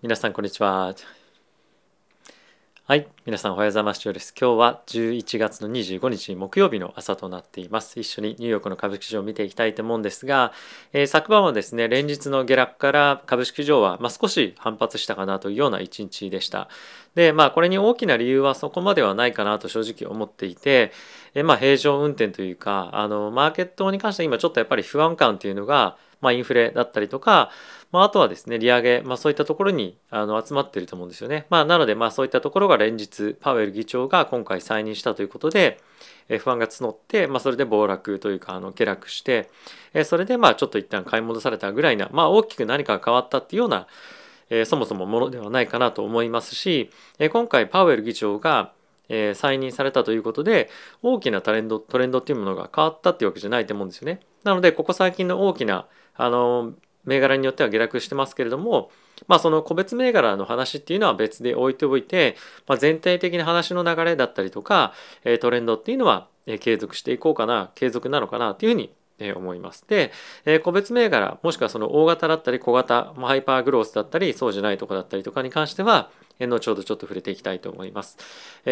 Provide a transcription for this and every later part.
皆さんこんにちは。はい、皆さんおはようございます。です。今日は11月の25日木曜日の朝となっています。一緒にニューヨークの株式市場を見ていきたいと思うんですが、えー、昨晩はですね、連日の下落から株式市場は、まあ、少し反発したかなというような一日でした。で、まあこれに大きな理由はそこまではないかなと正直思っていて、えー、まあ平常運転というか、あのマーケットに関しては今ちょっとやっぱり不安感っていうのがまあ、インフレだったりとか、まあ、あとはですね、利上げ、まあ、そういったところにあの集まっていると思うんですよね。まあ、なので、まあ、そういったところが連日、パウエル議長が今回再任したということで、え不安が募って、まあ、それで暴落というか、あの下落して、えそれで、ま、ちょっと一旦買い戻されたぐらいな、まあ、大きく何かが変わったっていうような、えそもそもものではないかなと思いますし、え今回、パウエル議長が、え再任されたということで大きなトレンドトレンドっていうものが変わったっていうわけじゃないと思うんですよね。なのでここ最近の大きなあの銘柄によっては下落してますけれども、まあ、その個別銘柄の話っていうのは別で置いておいて、まあ、全体的な話の流れだったりとかトレンドっていうのは継続していこうかな継続なのかなというふうに思います。で、個別銘柄もしくはその大型だったり小型ハイパーグロースだったりそうじゃないとこだったりとかに関しては後ほどちょっと触れていきたいと思います。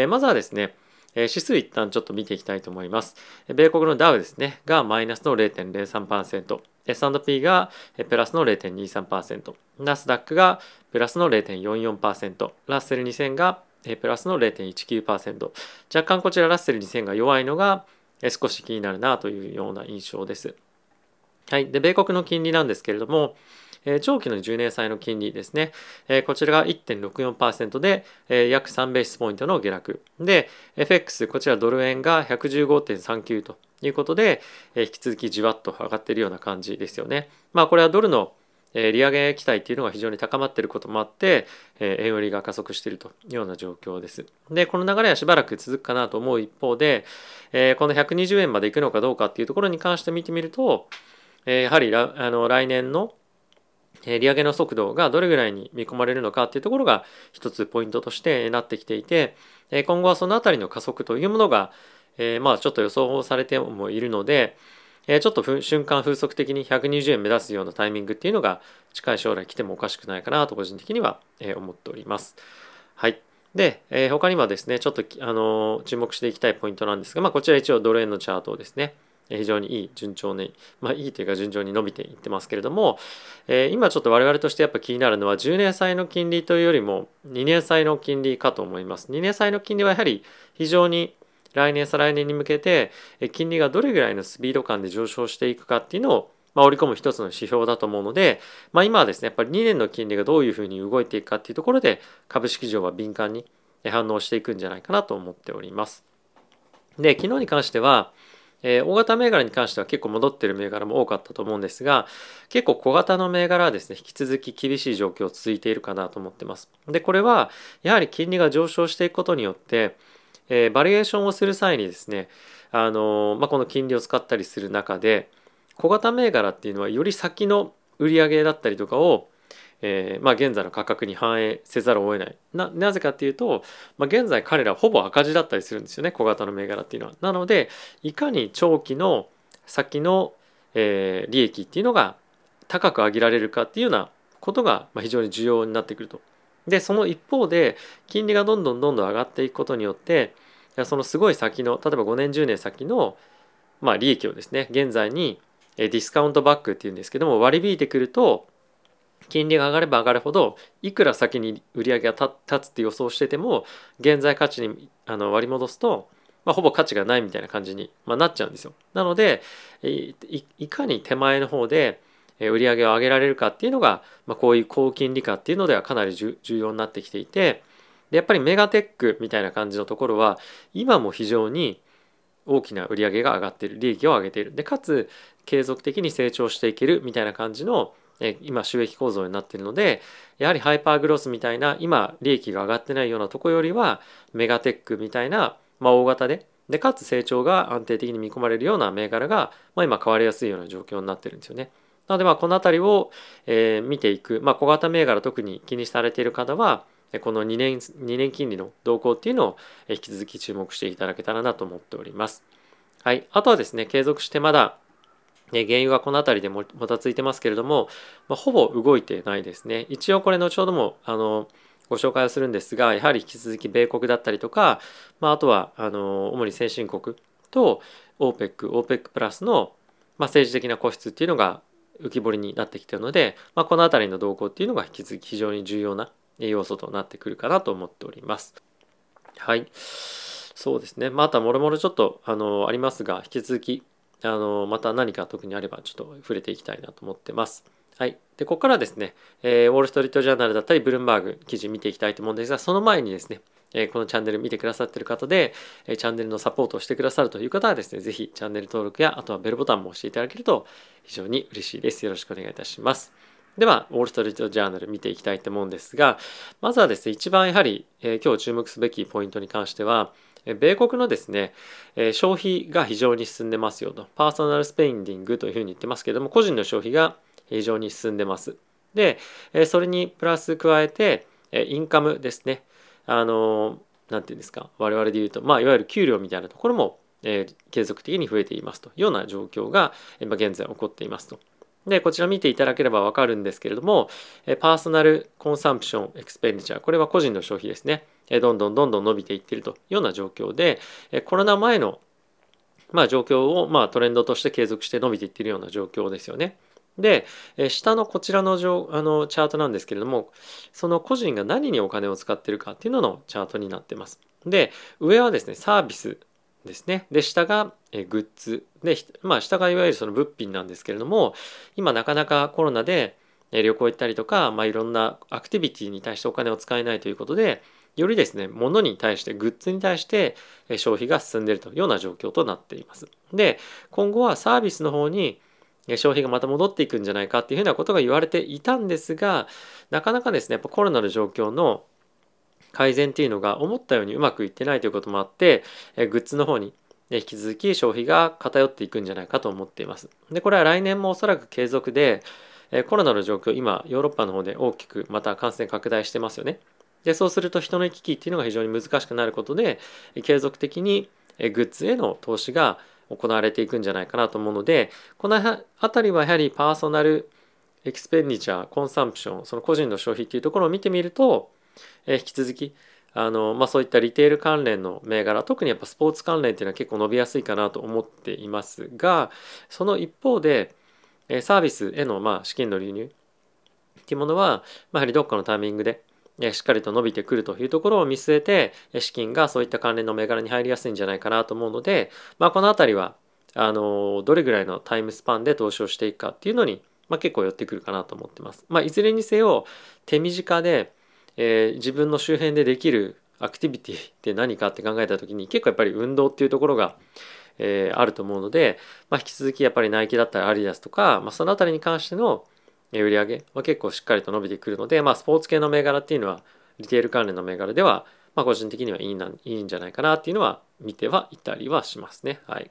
まずはですね指数一旦ちょっと見ていきたいと思います。米国のダウですね、がマイナスの0.03%、S&P がプラスの0.23%、ナスダックがプラスの0.44%、ラッセル2000がプラスの0.19%、若干こちらラッセル2000が弱いのが少し気になるなというような印象です。はい。で、米国の金利なんですけれども、長期の10年債の金利ですね、こちらが1.64%で、約3ベースポイントの下落。で FX こちらドル円が115.39ということで、え引き続きじわっと上がっているような感じですよね。まあこれはドルの利上げ期待っていうのが非常に高まっていることもあって、円売りが加速しているというような状況です。で、この流れはしばらく続くかなと思う一方で、この120円までいくのかどうかっていうところに関して見てみると、やはりあの来年の利上げの速度がどれぐらいに見込まれるのかっていうところが一つポイントとしてなってきていて今後はその辺りの加速というものがまあちょっと予想されてもいるのでちょっと瞬間風速的に120円目指すようなタイミングっていうのが近い将来来てもおかしくないかなと個人的には思っております。はい。で、他にはですね、ちょっとあの注目していきたいポイントなんですが、まあ、こちら一応ドル円のチャートですね。非常にいい順調に、まあいいというか順調に伸びていってますけれども、えー、今ちょっと我々としてやっぱ気になるのは10年債の金利というよりも2年債の金利かと思います。2年債の金利はやはり非常に来年再来年に向けて金利がどれぐらいのスピード感で上昇していくかっていうのをまあ、織り込む一つの指標だと思うので、まあ、今はですねやっぱり2年の金利がどういうふうに動いていくかっていうところで株式市場は敏感に反応していくんじゃないかなと思っております。で昨日に関してはえー、大型銘柄に関しては結構戻ってる銘柄も多かったと思うんですが結構小型の銘柄はですね引き続き厳しい状況続いているかなと思ってますでこれはやはり金利が上昇していくことによって、えー、バリエーションをする際にですねあの、まあ、この金利を使ったりする中で小型銘柄っていうのはより先の売上だったりとかをえー、まあ、現在の価格に反映せざるを得ないななぜかっていうと、まあ、現在彼らほぼ赤字だったりするんですよね小型の銘柄っていうのは。なのでいかに長期の先の、えー、利益っていうのが高く上げられるかっていうようなことが非常に重要になってくると。でその一方で金利がどんどんどんどん上がっていくことによってそのすごい先の例えば5年10年先の、まあ、利益をですね現在にディスカウントバックっていうんですけども割り引いてくると金利が上がれば上がるほどいくら先に売り上げが立つって予想してても現在価値にあの割り戻すと、まあ、ほぼ価値がないみたいな感じに、まあ、なっちゃうんですよ。なのでいかに手前の方で売り上げを上げられるかっていうのが、まあ、こういう高金利化っていうのではかなり重要になってきていてでやっぱりメガテックみたいな感じのところは今も非常に大きな売り上げが上がっている利益を上げているでかつ継続的に成長していけるみたいな感じの今収益構造になっているのでやはりハイパーグロスみたいな今利益が上がってないようなとこよりはメガテックみたいな、まあ、大型ででかつ成長が安定的に見込まれるような銘柄が、まあ、今買われやすいような状況になってるんですよね。なのでこの辺りを、見ていく、まあ、小型銘柄特に気にされている方はこの2年 ,2 年金利の動向っていうのを引き続き注目していただけたらなと思っております。はい、あとはですね継続してまだ原油がこの辺りでももたついてますけれども、まあ、ほぼ動いてないですね。一応これ後ほどもあのご紹介をするんですがやはり引き続き米国だったりとか、まあ、あとはあの主に先進国と OPEC、OPEC プラスの、まあ、政治的な固執っていうのが浮き彫りになってきているので、まあ、この辺りの動向っていうのが引き続き非常に重要な要素となってくるかなと思っております。はい。そうですね。またもろもろちょっとあのありますが、引き続きあのまた何か特にあればちょっと触れていきたいなと思ってます。はい。で、ここからですね、えー、ウォール・ストリート・ジャーナルだったり、ブルームバーグ記事見ていきたいと思うんですが、その前にですね、え、このチャンネル見てくださってる方で、え、チャンネルのサポートをしてくださるという方はですね、ぜひチャンネル登録や、あとはベルボタンも押していただけると非常に嬉しいです。よろしくお願いいたします。では、ウォール・ストリート・ジャーナル見ていきたいと思うんですが、まずはですね、一番やはり、え今日注目すべきポイントに関しては、米国のですね、消費が非常に進んでますよと、パーソナルスペインディングというふうに言ってますけども、個人の消費が非常に進んでます。で、それにプラス加えて、インカムですね。あの、なんていうんですか、我々で言うと、まあ、いわゆる給料みたいなところも、えー、継続的に増えていますというような状況が、えー、現在起こっていますと。で、こちら見ていただければわかるんですけれども、えパーソナルコンサンプションエクスペンディチャー、これは個人の消費ですね。えどんどんどんどん伸びていっているというような状況で、えコロナ前のまあ状況をまあトレンドとして継続して伸びていっているような状況ですよね。で、下のこちらのあのチャートなんですけれども、その個人が何にお金を使っているかっていうののチャートになってます。で、上はですね、サービスですね。で、下がグッズ。で、まあ、下がいわゆるその物品なんですけれども、今なかなかコロナで旅行行ったりとか、まあ、いろんなアクティビティに対してお金を使えないということで、よりですね、物に対して、グッズに対して消費が進んでいるというような状況となっています。で、今後はサービスの方に消費がまた戻っていくんじゃないかっていうふうなことが言われていたんですがなかなかですねやっぱコロナの状況の改善っていうのが思ったようにうまくいってないということもあってグッズの方に引き続き消費が偏っていくんじゃないかと思っています。でこれは来年もおそらく継続でコロナの状況今ヨーロッパの方で大きくまた感染拡大してますよね。でそうすると人の行き来っていうのが非常に難しくなることで継続的にグッズへの投資が行われていくんじゃないかなと思うのでこの辺りはやはりパーソナルエクスペンディチャーコンサンプションその個人の消費っていうところを見てみると、えー、引き続きあの、まあ、そういったリテール関連の銘柄特にやっぱスポーツ関連っていうのは結構伸びやすいかなと思っていますがその一方でえサービスへのまあ資金の流入っていうものは、まあ、やはりどっかのタイミングでしっかりと伸びてくるというところを見据えて資金がそういった関連の銘柄に入りやすいんじゃないかなと思うので、まあ、この辺りはあのどれぐらいのタイムスパンで投資をしていくかっていうのに、まあ、結構寄ってくるかなと思ってます。まあ、いずれにせよ手短で、えー、自分の周辺でできるアクティビティって何かって考えた時に結構やっぱり運動っていうところが、えー、あると思うので、まあ、引き続きやっぱりナイキだったりアリダスとか、まあ、その辺りに関しての売り上げは結構しっかりと伸びてくるので、まあ、スポーツ系の銘柄っていうのはリテール関連の銘柄では、まあ、個人的にはいいないいんじゃないかなっていうのは見てはいたりはしますね。はい。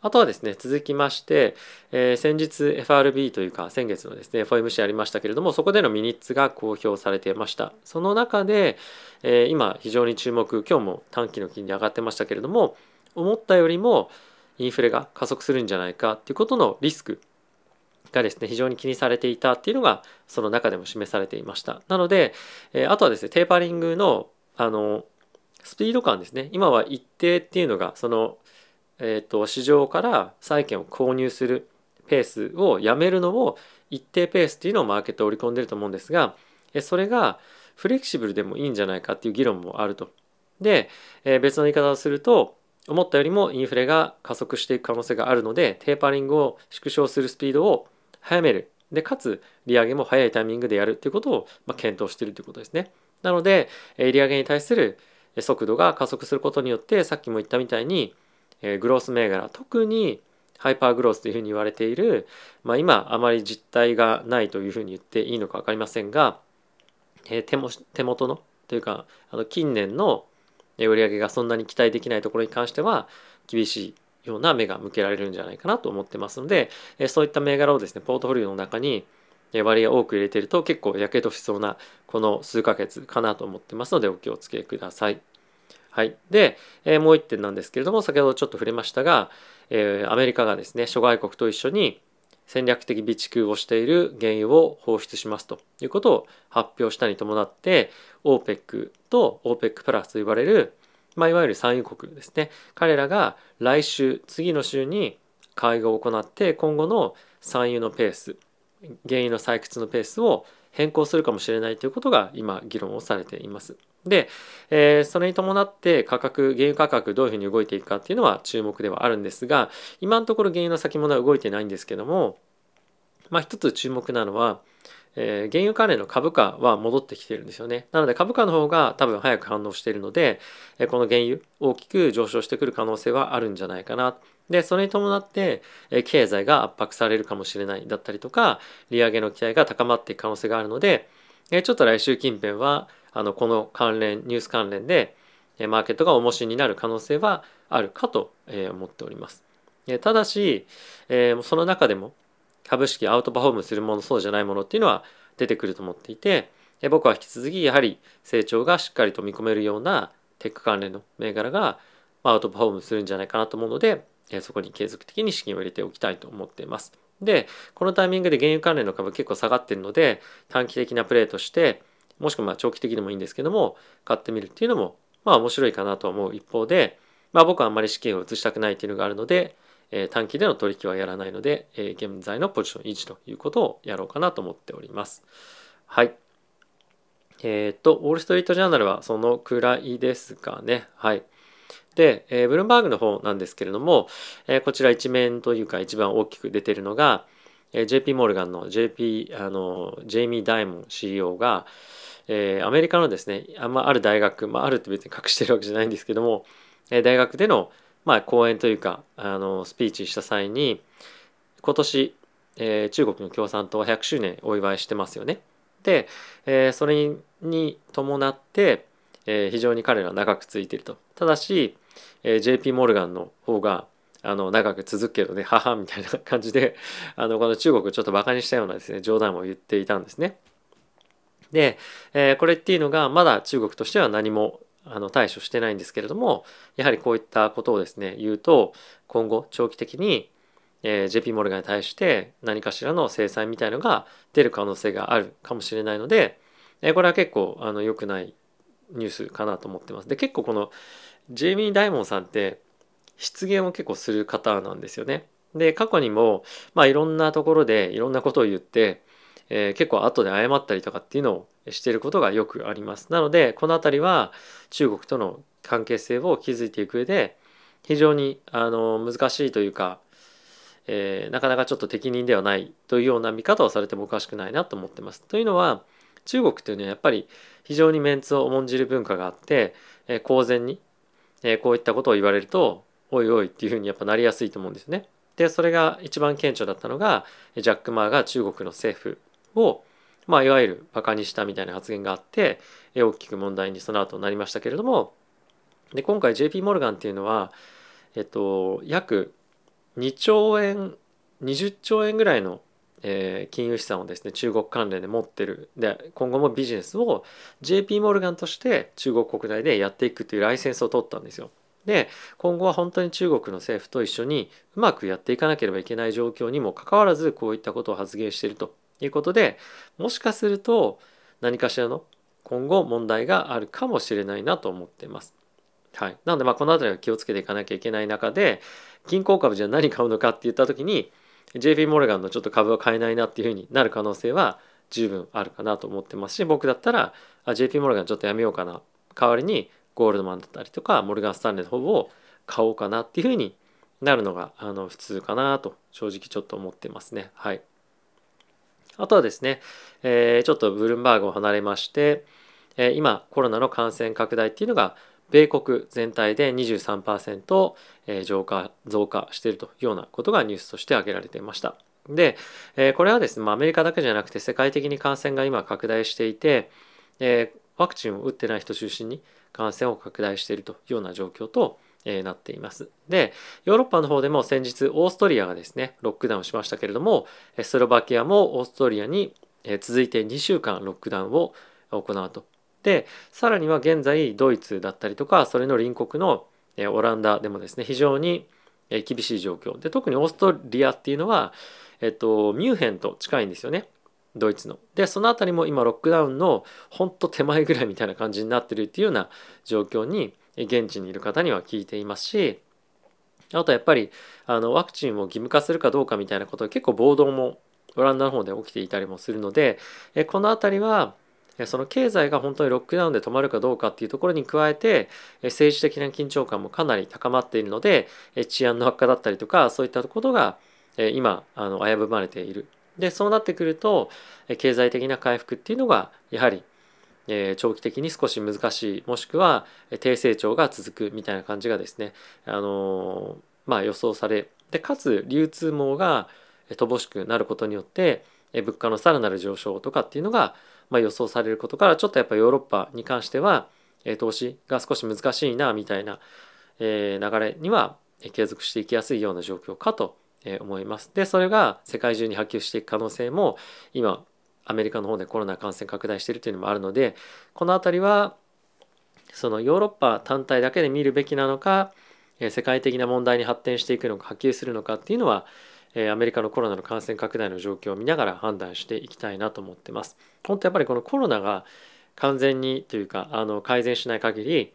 あとはですね、続きまして、えー、先日 FRB というか先月のですね、FOMC ありましたけれども、そこでのミニッツが公表されていました。その中で、えー、今非常に注目、今日も短期の金利上がってましたけれども、思ったよりもインフレが加速するんじゃないかっていうことのリスクがですね非常に気にされていたっていうのがその中でも示されていましたなので、え、あとはですねテーパリングのあのスピード感ですね今は一定っていうのがその、えーと、市場から債券を購入するペースをやめるのを一定ペースっていうのをマーケットを織り込んでると思うんですがそれがフレキシブルでもいいんじゃないかっていう議論もあると。で、え、別の言い方をすると思ったよりもインフレが加速していく可能性があるのでテーパリングを縮小するスピードを早める。で、かつ、利上げも早いタイミングでやるっていうことを、ま検討しているということですね。なので、利上げに対する速度が加速することによって、さっきも言ったみたいに、グロース銘柄、特にハイパーグロースというふうに言われている、まあ、今あまり実態がないというふうに言っていいのか分かりませんが、え手も手元のというかあの近年の売り上げがそんなに期待できないところに関しては厳しいような目が向けられるんじゃないかなと思ってますので、えそういった銘柄をですね、ポートフォリオの中に割合多く入れてると結構やけどしそうなこの数ヶ月かなと思ってますのでお気をつけください。はい。で、えもう一点なんですけれども、先ほどちょっと触れましたが、えー、アメリカがですね諸外国と一緒に戦略的備蓄をしている原油を放出しますということを発表したに伴って OPEC と OPEC プラスと呼ばれる、まあ、いわゆる産油国ですね彼らが来週次の週に会合を行って今後の産油のペース原油の採掘のペースを変更するかもしれないということが今議論をされています。で、えー、それに伴って価格原油価格どういうふうに動いていくかっていうのは注目ではあるんですが今のところ原油の先物は動いてないんですけどもまあ一つ注目なのは、えー、原油関連の株価は戻ってきてるんですよね。なので株価の方が多分早く反応しているので、え、この原油大きく上昇してくる可能性はあるんじゃないかな。で、それに伴って、え、経済が圧迫されるかもしれないだったりとか、利上げの期待が高まっていく可能性があるので、え、ちょっと来週近辺は、あの、この関連、ニュース関連で、え、マーケットが重しになる可能性はあるかと、え、思っております。え、ただし、えー、その中でも、株式アウトパフォームするものそうじゃないものっていうのは出てくると思っていて僕は引き続きやはり成長がしっかりと見込めるようなテック関連の銘柄がアウトパフォームするんじゃないかなと思うのでそこに継続的に資金を入れておきたいと思っています。でこのタイミングで原油関連の株結構下がってるので短期的なプレーとしてもしくはま長期的でもいいんですけども買ってみるっていうのもまあ面白いかなと思う一方で、まあ、僕はあんまり資金を移したくないっていうのがあるのでえ、短期での取引はやらないので、え、現在のポジション維持ということをやろうかなと思っております。はい。えっ、と、ウォール・ストリート・ジャーナルはそのくらいですかね。はい。で、えー、ブルームバーグの方なんですけれども、えー、こちら一面というか一番大きく出てるのが、えー、JP モルガンの JP、あの、ジェイミー・ダイモン CEO が、え、アメリカのですね、あんまある大学、まあ、あるって別に隠してるわけじゃないんですけども、え、大学での、まあ、講演というかあのスピーチした際に今年、えー、中国の共産党は100周年お祝いしてますよね。で、えー、それに伴って、えー、非常に彼らは長くついていると。ただし、えー、JP モルガンの方があの長く続くけどね母みたいな感じであのこの中国をちょっとバカにしたようなですね冗談を言っていたんですね。で、えー、これっていうのがまだ中国としては何もあの対処してないんですけれどもやはりこういったことをですね言うと今後長期的に、えー、JP モルガンに対して何かしらの制裁みたいのが出る可能性があるかもしれないので、えー、これは結構あの良くないニュースかなと思ってます。で結構このジェイミー・ダイモンさんって失言を結構する方なんですよね。で過去にもまあいろんなところでいろんなことを言ってえー、結構後で謝ったりとかっていうのをしていることがよくあります。なのでこの辺りは中国との関係性を築いていく上で非常にあの難しいというか、えー、なかなかちょっと適任ではないというような見方をされてもおかしくないなと思ってます。というのは中国というのはやっぱり非常にメンツを重んじる文化があって、えー、公然に、えー、こういったことを言われるとおいおいっていうふうにやっぱなりやすいと思うんですね。でそれが一番顕著だったのがジャック・マーが中国の政府を、まあ、いわゆるバカにしたみたいな発言があって大きく問題にその後なりましたけれどもで今回 JP モルガンっていうのは、えっと、約2兆円20兆円ぐらいの、えー、金融資産をですね中国関連で持ってるで今後もビジネスを JP モルガンとして中国国内でやっていくというライセンスを取ったんですよ。で今後は本当に中国の政府と一緒にうまくやっていかなければいけない状況にもかかわらずこういったことを発言しているということでもしかすると何かしらの今後問題があるかもしれないなと思ってます。はい、なのでまあこの辺りは気をつけていかなきゃいけない中で銀行株じゃ何買うのかって言った時に JP モルガンのちょっと株は買えないなっていうふうになる可能性は十分あるかなと思ってますし僕だったら JP モルガンちょっとやめようかな代わりにゴールドマンだったりとかモルガン・スタンレーの方を買おうかなっていうふうになるのがあの普通かなと正直ちょっと思ってますね。はい。あとはですね、えー、ちょっとブルームバーグを離れまして、えー、今コロナの感染拡大っていうのが米国全体で23%、えー、増加増加しているというようなことがニュースとして挙げられていました。で、えー、これはですね、まあ、アメリカだけじゃなくて世界的に感染が今拡大していて、えー、ワクチンを打ってない人中心に感染を拡大しているというような状況と、えなっています。で、ヨーロッパの方でも先日オーストリアがですね、ロックダウンしましたけれども、スロバキアもオーストリアに続いて2週間ロックダウンを行うと。で、さらには現在ドイツだったりとか、それの隣国のオランダでもですね、非常に厳しい状況で特にオーストリアっていうのは、えっと、ミュンヘンと近いんですよねドイツの。でその辺りも今ロックダウンのほんと手前ぐらいみたいな感じになってるっていうような状況に現地にいる方には聞いていますしあとやっぱりあのワクチンを義務化するかどうかみたいなこと結構暴動もオランダの方で起きていたりもするのでこの辺りはその経済が本当にロックダウンで止まるかどうかっていうところに加えて政治的な緊張感もかなり高まっているので治安の悪化だったりとかそういったことが今あの危ぶまれている。でそうなってくると経済的な回復っていうのがやはりえ長期的に少し難しいもしくは低成長が続くみたいな感じがですねあのまあ予想されでかつ流通網が乏しくなることによって物価のさらなる上昇とかっていうのがま、予想されることからちょっとやっぱヨーロッパに関しては、え投資が少し難しいなみたいな、え流れには継続していきやすいような状況かと思います。でそれが世界中に波及していく可能性も今アメリカの方でコロナ感染拡大しているというのもあるのでこの辺りはそのヨーロッパ単体だけで見るべきなのか世界的な問題に発展していくのか波及するのかっていうのはアメリカのコロナの感染拡大の状況を見ながら判断していきたいなと思ってます。本当やっぱりこのコロナが完全にというかあの改善しない限り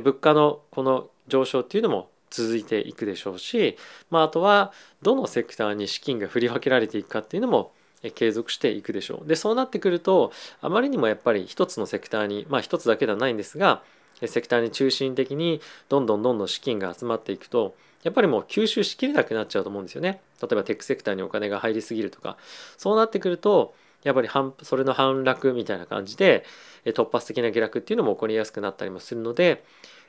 物価のこの上昇っていうのも続いていくでしょうし、まあ、あとはどのセクターに資金が振り分けられていくかっていうのも継続していくでしょう。でそうなってくるとあまりにもやっぱり一つのセクターにまあ一つだけではないんですがセクターに中心的にどんどんどんどん資金が集まっていくとやっぱりもう吸収しきれなくなっちゃうと思うんですよね。例えばテックセクターにお金が入りすぎるとかそうなってくるとやっぱりそれの反落みたいな感じで突発的な下落っていうのも起こりやすくなったりもするので、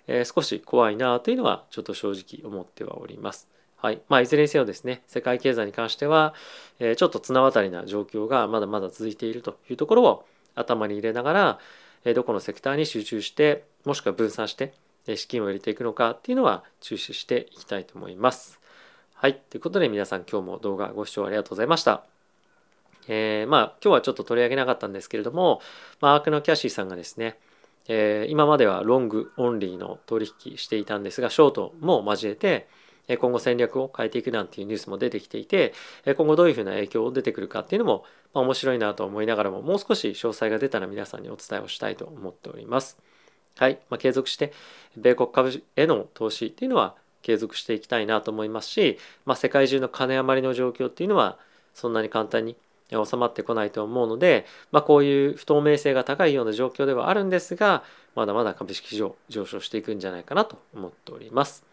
えー、少し怖いなというのはちょっと正直思ってはおります。はいまあ、いずれにせよですね世界経済に関しては、え、ちょっと綱渡りな状況がまだまだ続いているというところを頭に入れながら、え、どこのセクターに集中してもしくは分散して資金を入れていくのかっていうのは注視していきたいと思います。はい。ということで皆さん今日も動画ご視聴ありがとうございました。えー、まあ今日はちょっと取り上げなかったんですけれども、まあ、アークのキャシーさんがですね、えー、今まではロングオンリーの取引していたんですがショートも交えて今後戦略を変えていくなんていうニュースも出てきていて今後どういうふうな影響を出てくるかっていうのも、面白いなと思いながらももう少し詳細が出たら皆さんにお伝えをしたいと思っております。はい、まあ、継続して米国株への投資っていうのは継続していきたいなと思いますし、まあ、世界中の金余りの状況っていうのはそんなに簡単に収まってこないと思うので、まあ、こういう不透明性が高いような状況ではあるんですがまだまだ株式市場上昇していくんじゃないかなと思っております。